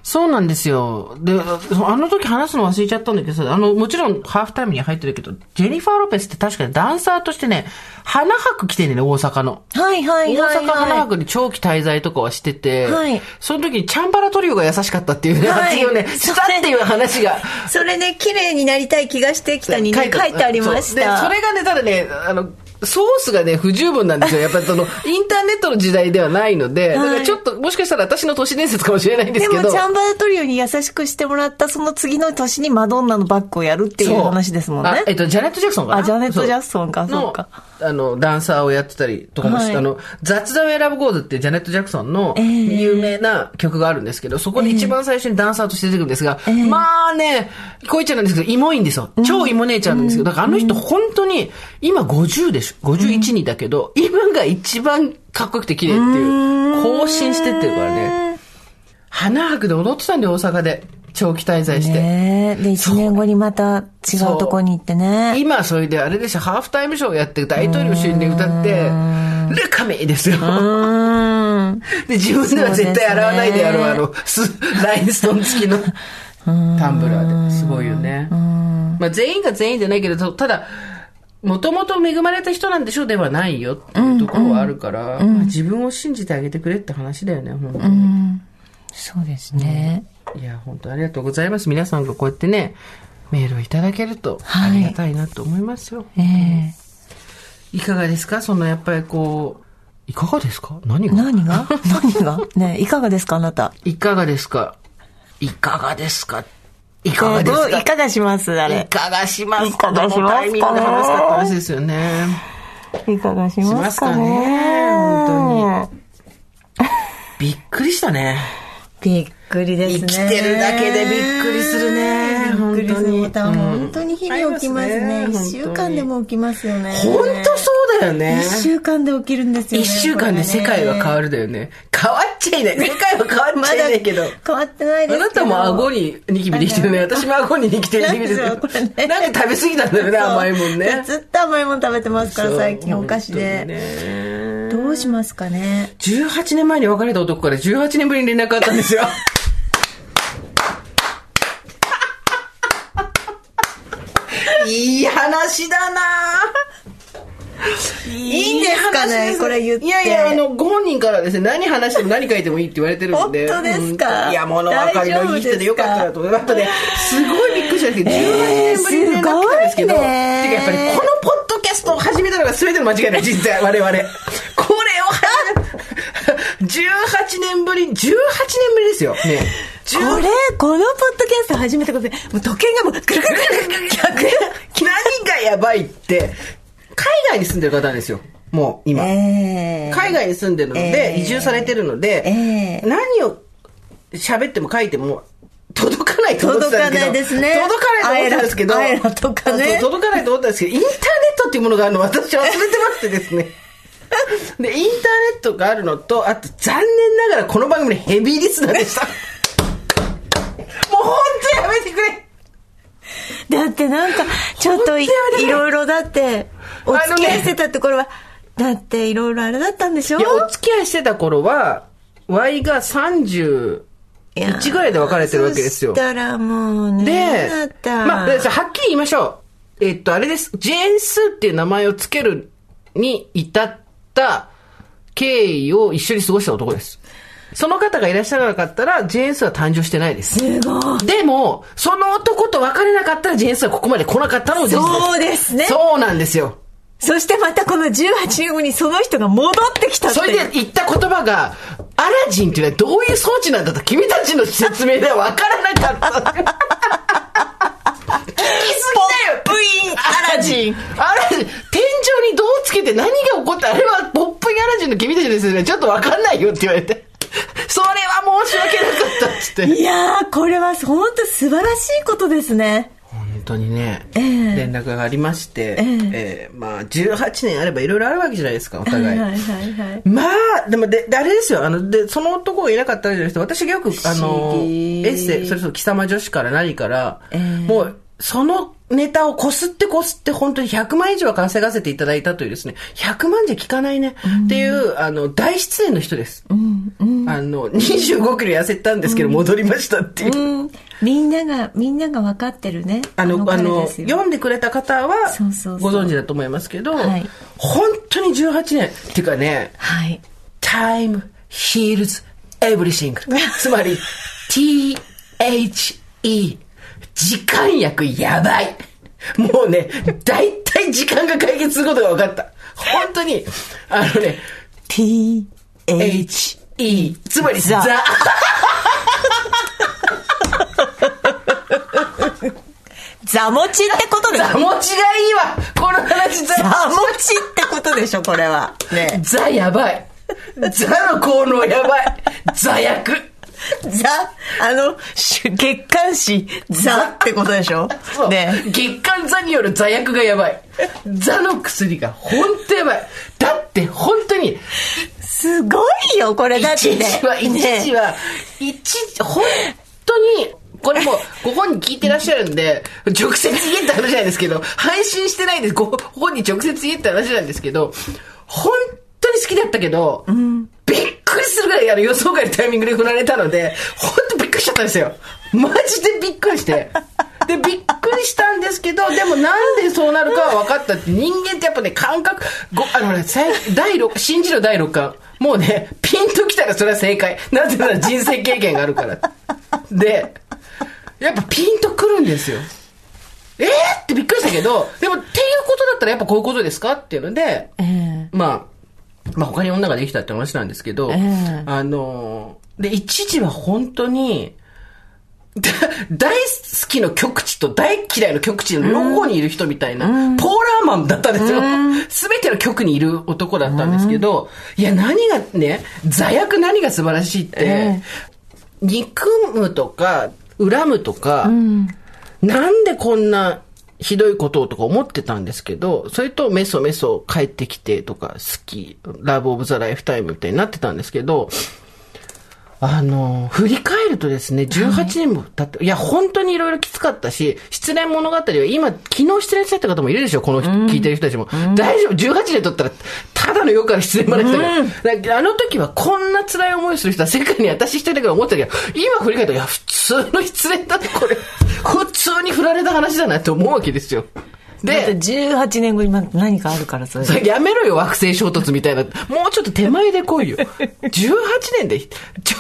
そうなんですよ。で、あの時話すの忘れちゃったんだけどさ、あの、もちろんハーフタイムに入ってるけど、ジェニファー・ロペスって確かにダンサーとしてね、花博来てんね、大阪の。はいはいはい、大阪花は博に長期滞在とかはしてて、はいその時にチャンバラトリオが優しかったっていうね、はいをね、したっていう話が。い。それね、綺麗になりたい気がしてきたにね、書いてありました。それがね、ただね、あの、ソースがね、不十分なんですよ。やっぱりその、インターネットの時代ではないので、だからちょっと、もしかしたら私の都市伝説かもしれないんですけど。でも、チャンバートリオに優しくしてもらった、その次の年にマドンナのバッグをやるっていう話ですもんね。えっと、ジャネット・ジャクソンかなあ、ジャネット・ジャクソンか、そうか。あの、ダンサーをやってたりとかもして、はい、あの、雑談ウェラブゴーズってジャネット・ジャクソンの有名な曲があるんですけど、そこで一番最初にダンサーとして出てくるんですが、えー、まあね、こいちゃんなんですけど、イモいんですよ。超イモ姉ちゃんなんですけど、だからあの人本当に、今50でしょ ?51 人だけど、今が一番かっこよくて綺麗っていう、更新してってるからね。花博で踊ってたんだよ、大阪で。長期滞在して。ねで、1年後にまた違うとこに行ってね。今、それであれでしょ、ハーフタイムショーやって大統領就任で歌って、ルカメイですよ。で、自分では絶対洗わないでやろう、あの、ラインストーン付きのタンブラーで。すごいよね。まあ、全員が全員じゃないけど、ただ、もともと恵まれた人なんでしょではないよっていうところはあるから、まあ、自分を信じてあげてくれって話だよね、本当に。そうですね。いや、本当ありがとうございます。皆さんがこうやってね、メールをいただけるとありがたいなと思いますよ。はい、えー、いかがですか？そのやっぱりこう、いかがですか？何が？何が？何が？ねいかがですか？あなた。いかがですか？いかがですか？いかがですか？いかがします？あれ。いかがします？いかがしますか、ね、タイミングで話すかって話ですよね。いかがしますかね？しますかね？本当に。びっくりしたね。びっくりですね。生きてるだけでびっくりするね。本当に。本当に日々起きますね。一、週間でも起きますよね。本当そうだよね。一週間で起きるんですよね。一週間で世界は変わるだよね。変わっちゃいない。世界は変わっちゃいないけど。変わってないですあなたも顎にニキビできてるね。私も顎にニキビできてる。なんか食べ過ぎたんだよね、甘いもんね。ずっと甘いもん食べてますから、最近お菓子で。どうしますかね？18年前に別れた男から18年ぶりに連絡あったんですよ。いい話だないいんですかね？これ言って。いやいや、あの、ご本人からですね、何話しても何書いてもいいって言われてるんで。本当ですか、いや、物分かりのいい人でよかったなと思いましたね。すごいびっくりしたんですけど、18年ぶりに連絡来たんですけど、てかやっぱりこのポトを始めたのが全ての間違いない、実際、我々。これを18年ぶり、18年ぶりですよ。ね。これ、このポッドキャスト始めたことで、もう時計がもう、ぐるぐるぐるぐる逆。何がやばいって、海外に住んでる方なんですよ。もう今、えー、海外に住んでるので、えー、移住されてるので、えー、何を喋っても書いても、届かないと思ってたんですけど。届かないですね。届かないと思ってたんですけど。とかね。届かないと思ったんですけど、インターネットっていうものがあるの私は忘れてましてですね。で、インターネットがあるのと、あと残念ながらこの番組のヘビーリスナーでした。もう本当やめてくれだってなんか、ちょっといろいろだって、お付き合いしてたところは、だっていろいろあれだったんでしょ？いや、お付き合いしてた頃は、Y が30、1ぐらいで別れてるわけですよ。そしたらもうね。で、まあ、はっきり言いましょう。えっと、あれです。ジェーンスーっていう名前を付けるに至った経緯を一緒に過ごした男です。その方がいらっしゃらなかったら、ジェーンスは誕生してないです。すごい。でも、その男と別れなかったら、ジェーンスはここまで来なかったのも事実です。そうですね。そうなんですよ。そしてまたこの18年後にその人が戻ってきたそれで言った言葉が、アラジンっていうのはどういう装置なんだと君たちの説明では分からなかった。聞きすぎだよポップインアラジン。アラジン、天井にどうつけて何が起こったあれはポップインアラジンの君たちの説明ちょっと分かんないよって言われて。それは申し訳なかったっつって。いやー、これは本当素晴らしいことですね。本当にね、えー、連絡がありまして、えー、えー、まあ、18年あればいろいろあるわけじゃないですか、お互い。はいはいはい、まあ、でもで、で、あれですよ、あの、で、その男がいなかったわけじゃなくて、私がよく、あの、エッセイ、それこそ貴様女子から何から、えー、もう、そのネタをこすってこすって本当に100万以上は稼がせていただいたというですね、100万じゃ効かないね、っていう、あの、大出演の人です。うんうん、あの、25キロ痩せたんですけど、戻りましたっていう、うん。みんなが、みんなが分かってるね。あの、あの、読んでくれた方は、ご存知だと思いますけど、はい、本当に18年、っていうかね、はい、time heals everything. つまり、THE 時間薬やばい。もうね、大体時間が解決することが分かった。本当に、あのね、T, H, E、つまりザザ。ザ持ちってことでしょ？ザ持ちがいいわこの話ザザ持ちってことでしょこれは。ねザやばいザの効能やばいザ薬ザ、あの、し月刊誌、ザってことでしょ？そうね月刊ザによる座薬がやばい。ザの薬が本当やばい。だって本当に、すごいよ、これだって。一時は、一時は、一時、本当に、これもう、ご本人聞いてらっしゃるんで、直接言えって話なんですけど、配信してないんです。ご本人直接言えって話なんですけど、本当に好きだったけど、びっくりするぐらいあの予想外のタイミングで振られたので、本当びっくりしちゃったんですよ。マジでびっくりして。で、びっくりしたんですけど、でもなんでそうなるかは分かったって、人間ってやっぱね、感覚、ごあのね、第六、信じる第六感。もうね、ピンときたらそれは正解。なぜなら人生経験があるから。で、やっぱピンとくるんですよ。えー？ってびっくりしたけど、でも、っていうことだったらやっぱこういうことですか？っていうので、ええ。まあ、まあ他に女ができたって話なんですけど、ええ。あのー、で、一時は本当に、だ 大好きの極地と大嫌いの極地の両方にいる人みたいな、ポーラーマンだったんですよ。すべての極にいる男だったんですけど、いや、何がね、座薬何が素晴らしいって、え。憎むとか、恨むとか、なんでこんなひどいことをとか思ってたんですけど、それとメソメソ帰ってきてとか、好き、ラブオブザライフタイムみたいになってたんですけど、あの、振り返るとですね、18年も経って、いや、本当にいろいろきつかったし、失恋物語は今、昨日失恋しちゃった方もいるでしょ、この人、聞いてる人たちも。大丈夫、18年経ったら、ただのよくある失恋話だから。だからあの時はこんな辛い思いする人は世界に私一人だから思ってたけど、今振り返ると、いや、普通の失恋だってこれ、普通に振られた話だなって思うわけですよ。で、18年後にま何かあるから、それ。それやめろよ、惑星衝突みたいな。もうちょっと手前で来いよ。18年で、ち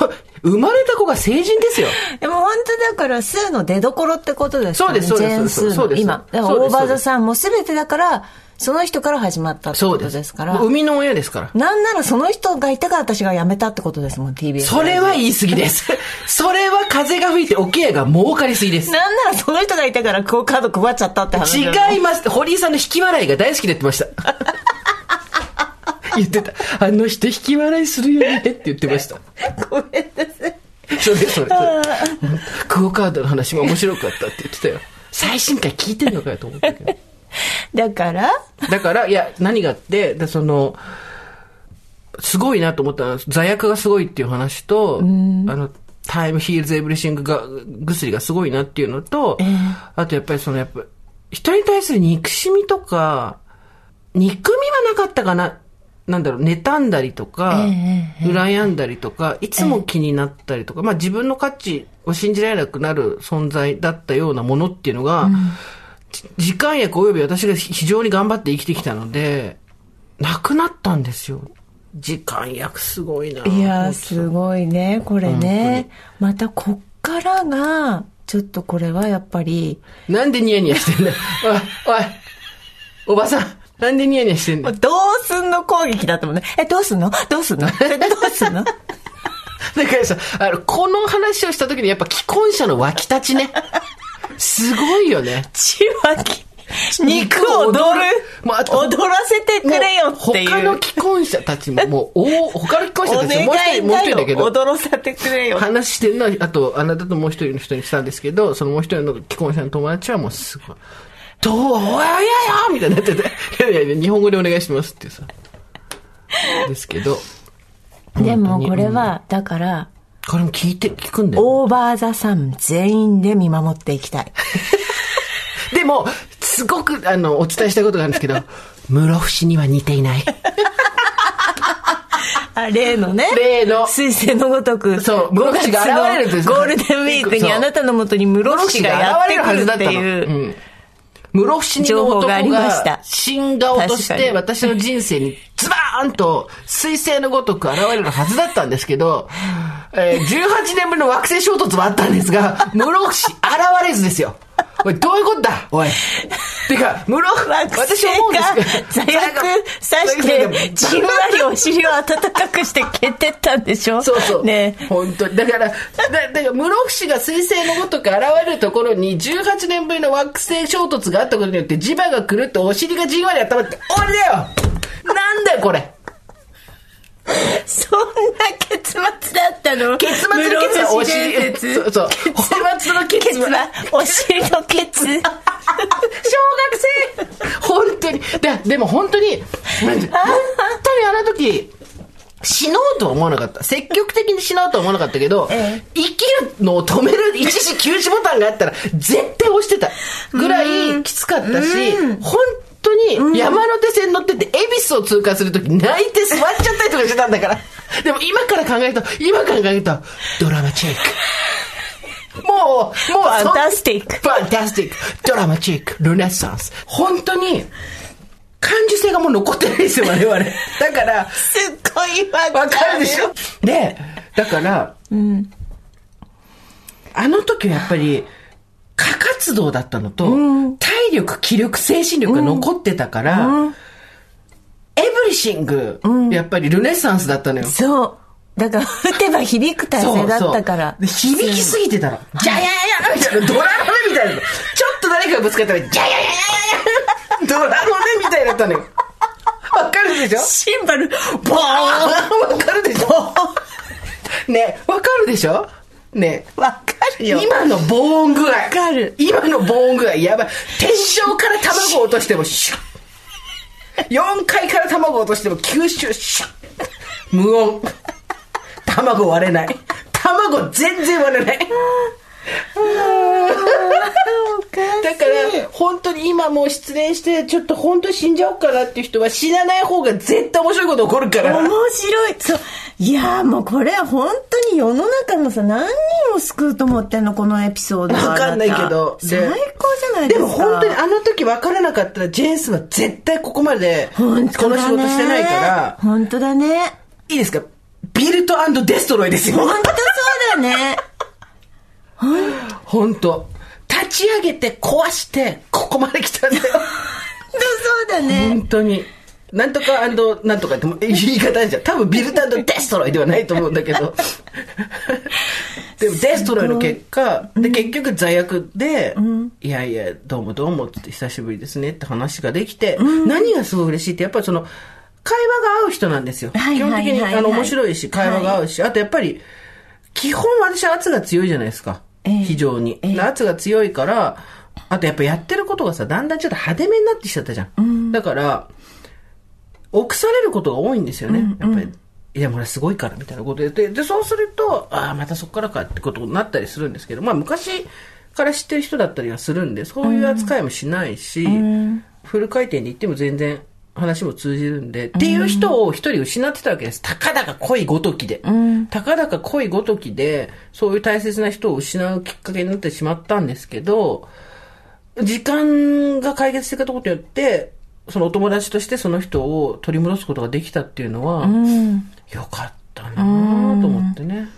ょ、生まれた子が成人ですよ。でも本当だから、数の出所ってことですよね。そうですそうですそうですの今。オーバーザさんも全てだから、その人から始まったってことそうです。ですから。生みの親ですから。なんならその人がいたから私が辞めたってことですもん、TBS。それは言い過ぎです。それは風が吹いて桶屋が儲かりすぎです。なんならその人がいたから、クオカード配っちゃったって話。違います。堀井さんの引き笑いが大好きで言ってました。言ってた。あの人引き笑いするよねって言ってました。ごめんなさい。それそれそれ。クオカードの話も面白かったって言ってたよ。最新回聞いてんのかよと思ったけど。だから、だから、いや、何があって、でその、すごいなと思ったのは、座薬がすごいっていう話と、あの、タイムヒールズエブリシングが、薬がすごいなっていうのと、あとやっぱりその、やっぱ、人に対する憎しみとか、憎みはなかったかな、なんだろう、妬んだりとか、羨んだりとか、いつも気になったりとか、まあ自分の価値を信じられなくなる存在だったようなものっていうのが、じ時間薬及び私が非常に頑張って生きてきたので、なくなったんですよ。時間薬すごいな。いやー、すごいね、これね。また、こっからが、ちょっとこれはやっぱり、なんでニヤニヤしてんだよ。おい、おい、おばさん、なんでニヤニヤしてんだよ。どうすんの攻撃だったもんね。え、どうすんの？どうすんの？え どうすんの？だからさ、あの、この話をした時にやっぱ既婚者の湧き立ちね。すごいよね。ちわき。肉踊る踊らせてくれよっていう。他の既婚者たちも、もう、お他の既婚者おたち願ももう一人、もう一人だけど。踊らせてくれよ。話してるのは、あと、あなたともう一人の人にしたんですけど、そのもう一人の既婚者の友達はもうすごい、どう、おいおいおいみたいになってて、いやいや、日本語でお願いしますってさ。ですけど。でもこれは、だから、これも聞いて、聞くんだよ。オーバーザさん全員で見守っていきたい。でも、すごく、あの、お伝えしたいことがあるんですけど、室伏には似ていない。あ、例のね。例の水星のごとく。そう5室伏が現れるんですゴールデンウィークにあなたのもとに室伏がやってくるっていう。うん室伏にの男情報がありましたが新顔として私の人生にズバーンと彗星のごとく現れるはずだったんですけど、えー18年ぶりの惑星衝突はあったんですが、室伏現れずですよ。おい、どういうことだ？おい。てか、室惑私星思うんですけどが座薬さして、じんわりお尻を温かくして蹴ってったんでしょ？そうそう。ね本当に。だから、だだから、室伏が彗星のごとく現れるところに、18年ぶりの惑星衝突があったことによって、磁場が狂ってお尻がじんわり温まって、終わりだよなんだよ、これそんな結末だったの？結末の結末はお室尻。そうそう。結末の結末。お尻のケツ。小学生本当に。ででも本当に、本当にあの時、死のうとは思わなかった。積極的に死のうとは思わなかったけど、え生きるのを止める一時休止ボタンがあったら、絶対押してた。ぐらいきつかったし、本当に山手線乗ってて、恵比寿を通過するとき泣いて座っちゃったりとかしてたんだから。でも今から考えると、今から考えると、ドラマチック。もう、もう、ファンタスティックファンタスティック。ドラマチック。ルネッサンス。本当に、感受性がもう残ってないですよ、我々。だから、すっごいわわかるでしょ？で、だから、あの時はやっぱり、過活動だったのと、体力、気力、精神力が残ってたから、エブリシング、やっぱりルネッサンスだったのよ。そう。だから、打てば響く体勢だったから。で響きすぎてたの。じゃやややみたいな、ドラのねみたいな。ちょっと誰かがぶつかったら、じゃややややドラのねみたいだったのよ。わかるでしょシンバル、ボーンわかるでしょねわかるでしょねわかるよ。今の防音具合。わかる今の防音具合、やばい。天井から卵を落としても、シュッ。4階から卵を落としても、吸収、シュッ。無音。卵割れない。卵全然割れない。だから、本当に今もう失恋して、ちょっと本当に死んじゃおうかなっていう人は死なない方が絶対面白いこと起こるから。面白い。そう。いやーもうこれは本当に世の中のさ、何人を救うと思ってんのこのエピソードはわかんないけど。最高じゃないでですか。も本当にあの時分からなかったら、ジェーンスは絶対ここまで、この仕事してないから、本当だね。いいですか？ビルトデストロイですよ。本当そうだね。本当立ち上げて壊して、ここまで来たんだよ。そうだね。本当に。なんとかなんとかっても言い方じゃん。多分ビルトデストロイではないと思うんだけど。でもデストロイの結果、で結局罪悪で、いやいや、どうもどうもって久しぶりですねって話ができて、何がすごい嬉しいって、やっぱりその、会話が合う人なんですよ。はい基本的にはいはいはいあの面白いし、会話が合うし、あとやっぱり、基本私は圧が強いじゃないですか。ええ非常に。ええ圧が強いから、あとやっぱやってることがさ、だんだんちょっと派手めになってきちゃったじゃん。だから、臆されることが多いんですよね。やっぱり。いや、もう俺すごいから、みたいなことで。で、でそうすると、ああ、またそこからかってことになったりするんですけど、まあ昔から知ってる人だったりはするんで、そういう扱いもしないし、フル回転で言っても全然話も通じるんで、っていう人を一人失ってたわけです。たかだか濃いごときで。たかだか濃いごときで、そういう大切な人を失うきっかけになってしまったんですけど、時間が解決していくことによって、そのお友達としてその人を取り戻すことができたっていうのは、よかったなぁと思ってね。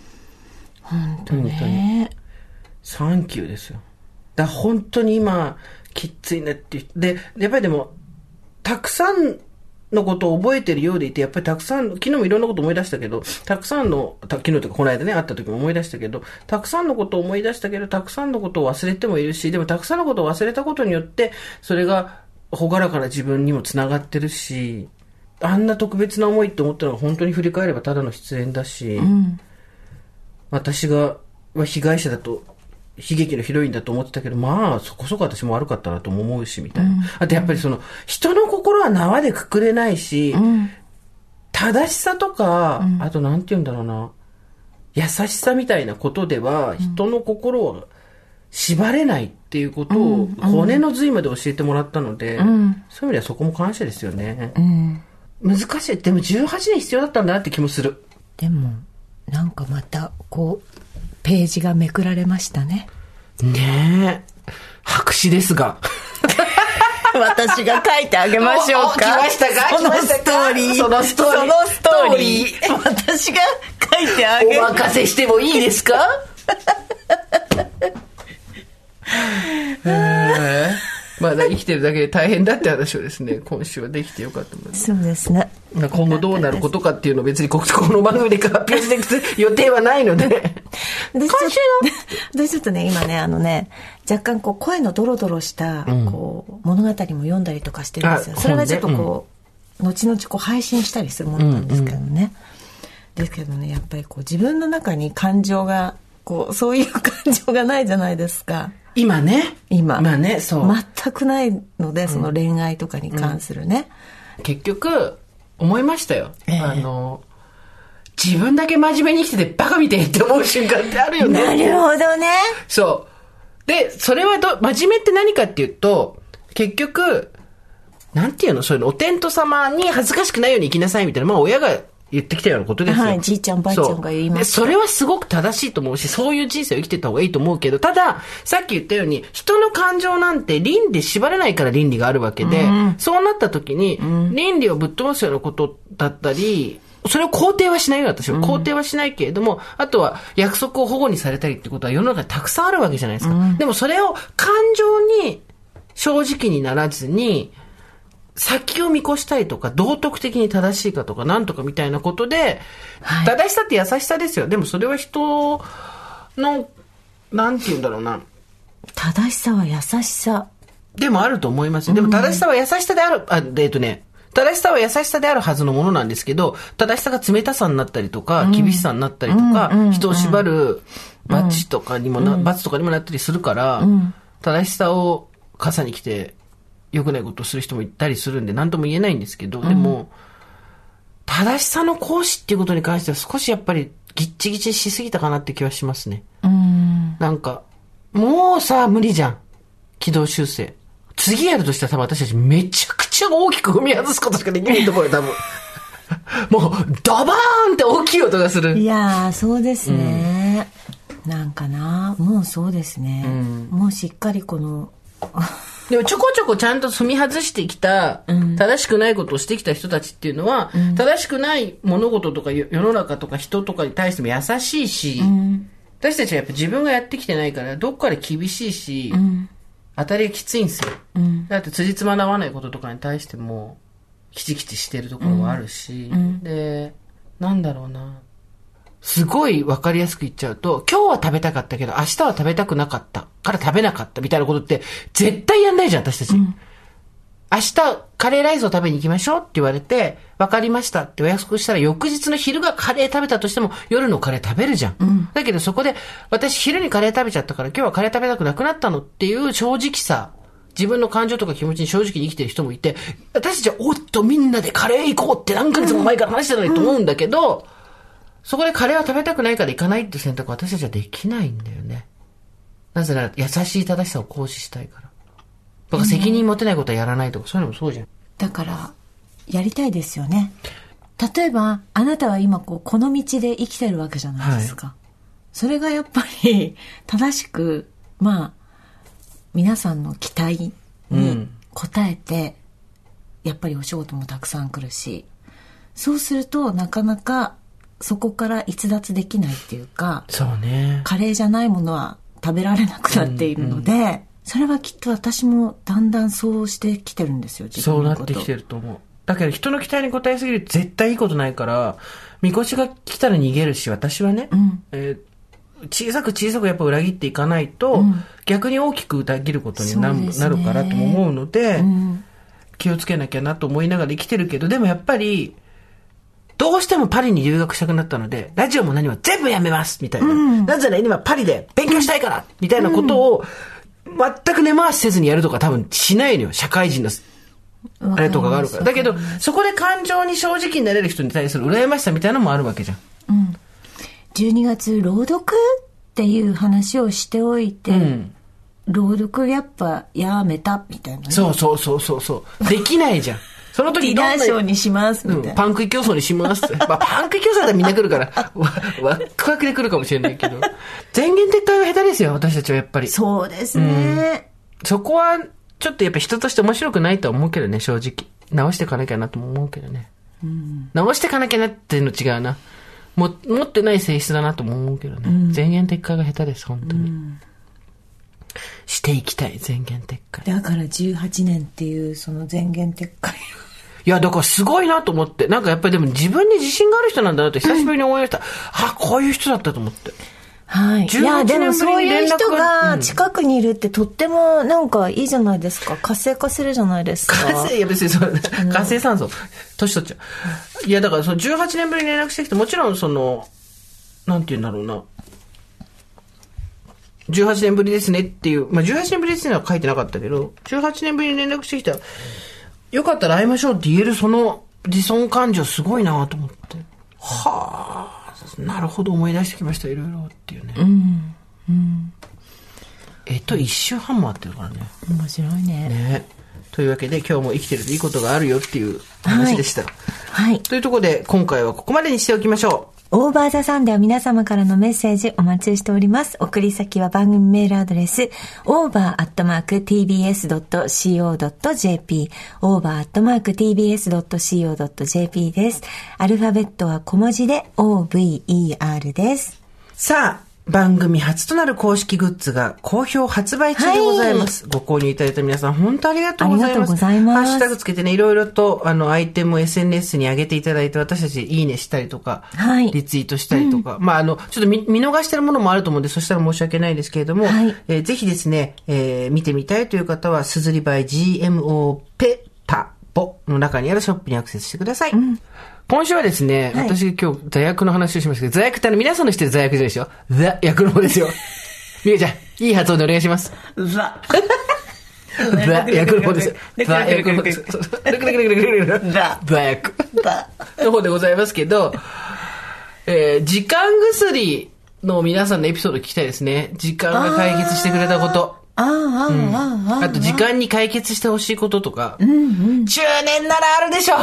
本当に。ねサンキューですよ。だ本当に今、きっついねって。で、やっぱりでも、たくさんのことを覚えてるようでいて、やっぱりたくさん、昨日もいろんなこと思い出したけど、たくさんの、た昨日とかこの間ね、会った時も思い出したけど、たくさんのことを思い出したけど、たくさんのことを忘れてもいるし、でもたくさんのことを忘れたことによって、それが、ほがらかな自分にもつながってるし、あんな特別な思いって思ったのが本当に振り返ればただの失恋だし、私がは被害者だと悲劇のヒロインだと思ってたけどまあそこそこ私も悪かったなとも思うしみたいな、あとやっぱりその人の心は縄でくくれないし、正しさとか、あとなんて言うんだろうな。優しさみたいなことでは人の心は縛れないっていうことを骨の髄まで教えてもらったので、そういう意味ではそこも感謝ですよね、難しい。でも18年必要だったんだなって気もする。でも、なんかまた、こう、ページがめくられましたね。ねえ白紙ですが 私が書いてあげましょうか。来ましたか？そのストーリー。そのストーリーそのストーリー私が書いてあげおる。任せしてもいいですか？まだ生きてるだけで大変だって話をですね、今週はできてよかったと思います。そうですね。まあ今後どうなることかっていうのを別にここの番組で発表していく予定はないので。で、ちょっと、でちょっとね、今ね、あのね、若干こう、声のドロドロした、こう、物語も読んだりとかしてるんですよ。あそれがちょっとこう、後々こう、配信したりするものなんですけどね。ですけどね、やっぱりこう、自分の中に感情が、こう、そういう感情がないじゃないですか。今ね？今。まあね、そう。全くないので、その恋愛とかに関するね。結局、思いましたよ。ええあの、自分だけ真面目に生きててバカみてえって思う瞬間ってあるよね。なるほどね。そう。で、それはど、真面目って何かっていうと、結局、なんていうの？そういうの、お天道様に恥ずかしくないように生きなさいみたいな、まあ親が言ってきたようなことですよ。はいじいちゃんばあちゃんが言いましたそれはすごく正しいと思うし、そういう人生を生きてた方がいいと思うけど、ただ、さっき言ったように、人の感情なんて倫で縛れないから倫理があるわけで、そうなった時に、倫理をぶっ飛ばすようなことだったり、それを肯定はしないよ、私は。肯定はしないけれども、あとは約束を保護にされたりってことは世の中にたくさんあるわけじゃないですか。でもそれを感情に正直にならずに、先を見越したいとか、道徳的に正しいかとか、なんとかみたいなことで、はい正しさって優しさですよ。でもそれは人の、なんて言うんだろうな。正しさは優しさ。でもあると思いますよ。でも正しさは優しさである、あ、でえっとね、正しさは優しさであるはずのものなんですけど、正しさが冷たさになったりとか、厳しさになったりとか、人を縛るバッチとかにもな、罰とかにもなったりするから、正しさを傘に来て、良くないことをする人もいたりするんで、何とも言えないんですけど、でも、正しさの行使っていうことに関しては少しやっぱりギッチギチしすぎたかなって気はしますね。うん。なんか、もうさ、無理じゃん。軌道修正。次やるとしたら多分私たちめちゃくちゃ大きく踏み外すことしかできないと思うよ、多分。もう、ドバーンって大きい音がすいる。やー、そうですね。なんかな、もうそうですね。もうしっかりこの、でもちょこちょこちゃんと踏み外してきた、正しくないことをしてきた人たちっていうのは、正しくない物事とか世世の中とか人とかに対しても優しいし、私たちはやっぱ自分がやってきてないから、どっかで厳しいし、当たりがきついんですよ。だって辻褄の合わないこととかに対しても、キチキチしてるところもあるし、で、なんだろうな。すごいわかりやすく言っちゃうと、今日は食べたかったけど、明日は食べたくなかったから食べなかったみたいなことって、絶対やんないじゃん、私たち。明日、カレーライスを食べに行きましょうって言われて、わかりましたってお約束したら、翌日の昼がカレー食べたとしても、夜のカレー食べるじゃん。だけどそこで、私昼にカレー食べちゃったから、今日はカレー食べたくなくなったのっていう正直さ、自分の感情とか気持ちに正直に生きてる人もいて、私たちは、おっとみんなでカレー行こうって何ヶ月も前から話してたのにと思うんだけど、そこでカレーは食べたくないから行かないって選択は私たちはできないんだよね。なぜなら、優しい正しさを行使したいから。とか、責任持てないことはやらないとか、そういうのもそうじゃん。だから、やりたいですよね。例えば、あなたは今こう、この道で生きてるわけじゃないですか。それがやっぱり、正しく、まあ、皆さんの期待に応えて、やっぱりお仕事もたくさん来るし、そうすると、なかなか、そこから逸脱できないっていうか、そうね。カレーじゃないものは食べられなくなっているので、それはきっと私もだんだんそうしてきてるんですよ、自そう分のこと。なってきてると思う。だけど人の期待に応えすぎると絶対いいことないから、みこしが来たら逃げるし、私はね、えー小さく小さくやっぱ裏切っていかないと、逆に大きく裏切ることにな,、ねなるからとも思うので、気をつけなきゃなと思いながら生きてるけど、でもやっぱり、どうしてもパリに留学したくなったので、ラジオも何も全部やめますみたいな。なぜなら今パリで勉強したいからみたいなことを、全く根回しせずにやるとか多分しないのよ。社会人のあれとかがあるから。だけど、そこで感情に正直になれる人に対する羨ましさみたいなのもあるわけじゃん。12月朗読っていう話をしておいて、ん朗読やっぱやめたみたいなね、そうそうそうそうそう。できないじゃん。そのディ時どんなナーショーにしますみたいな、うんパン食い競争にします。まあ、パン食い競争だったらみんな来るから、わ、わっくわくで来るかもしれないけど。前言撤回は下手ですよ、私たちはやっぱり。そうですね、そこは、ちょっとやっぱ人として面白くないとは思うけどね、正直。直していかなきゃなとも思うけどね。直していかなきゃなっていうの違うな。も、持ってない性質だなとも思うけどね。前言撤回が下手です、本当に。していきたい、全言撤回。だから18年っていうその前言撤回。いや、だからすごいなと思って。なんかやっぱりでも自分に自信がある人なんだなって久しぶりに思いました。あ、こういう人だったと思って。はい。い18や、でもそういう人が近くにいるってとってもなんかいいじゃないですか。活性化するじゃないですか。活性、いや別にそう、活性酸素、年取っちゃう。いや、だからその18年ぶりに連絡してきて、もちろんその、なんて言うんだろうな。18年ぶりですねっていう、まあ、18年ぶりですねは書いてなかったけど、18年ぶりに連絡してきた、よかったら会いましょうって言えるその自尊感情すごいなと思って。はあ、なるほど思い出してきました、いろいろっていうね。えっと、一週半もあってるからね。面白いね。ね。というわけで、今日も生きてるといいことがあるよっていう話でした。はい。というところで、今回はここまでにしておきましょオーバーザサンでは皆様からのメッセージお待ちしております。送り先は番組メールアドレス、over.tbs.co.jp、over.tbs.co.jp です。アルファベットは小文字で over です。さあ、番組初となる公式グッズが好評発売中でございます。ご購入いただいた皆さん、本当ありがとうございます。ありがとうございますハッシュタグつけてね、いろいろと、あの、アイテムを SNS に上げていただいて、私たちいいねしたりとか、はいリツイートしたりとか、まあ、あの、ちょっと見見逃してるものもあると思うんで、そしたら申し訳ないですけれども、はいえーぜひですね、えー見てみたいという方は、すずりバイ GMO ペタポの中にあるショップにアクセスしてください。今週はですね、はい私今日座薬の話をしましたけど、座薬ってあの皆さんの知ってる座薬じゃないですよ。座薬の方ですよ。みゆちゃん、いい発音でお願いします。ザ。座薬の方ですよ。座薬の方です座薬。ザ。の方でございますけど、えー時間薬の皆さんのエピソード聞きたいですね。時間が解決してくれたこと。ああ、ああ、ああ。あと時間に解決してほしいこととか。中年ならあるでしょ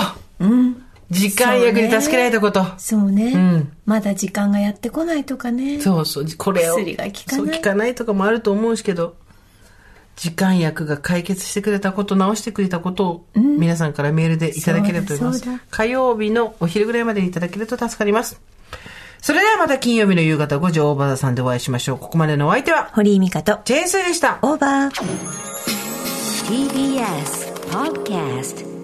時間役に助けられたこと。そうね、んまだ時間がやってこないとかね。そうそう、これを。薬が効かないそう、効かないとかもあると思うんですけど、時間薬が解決してくれたこと、直してくれたことを、皆さんからメールでいただければと思いますそうだそうだ。火曜日のお昼ぐらいまでにいただけると助かります。それではまた金曜日の夕方5時、大場さんでお会いしましょう。ここまでのお相手は、堀井美香と、ジェーンスーでした。オーバー。TBS Podcast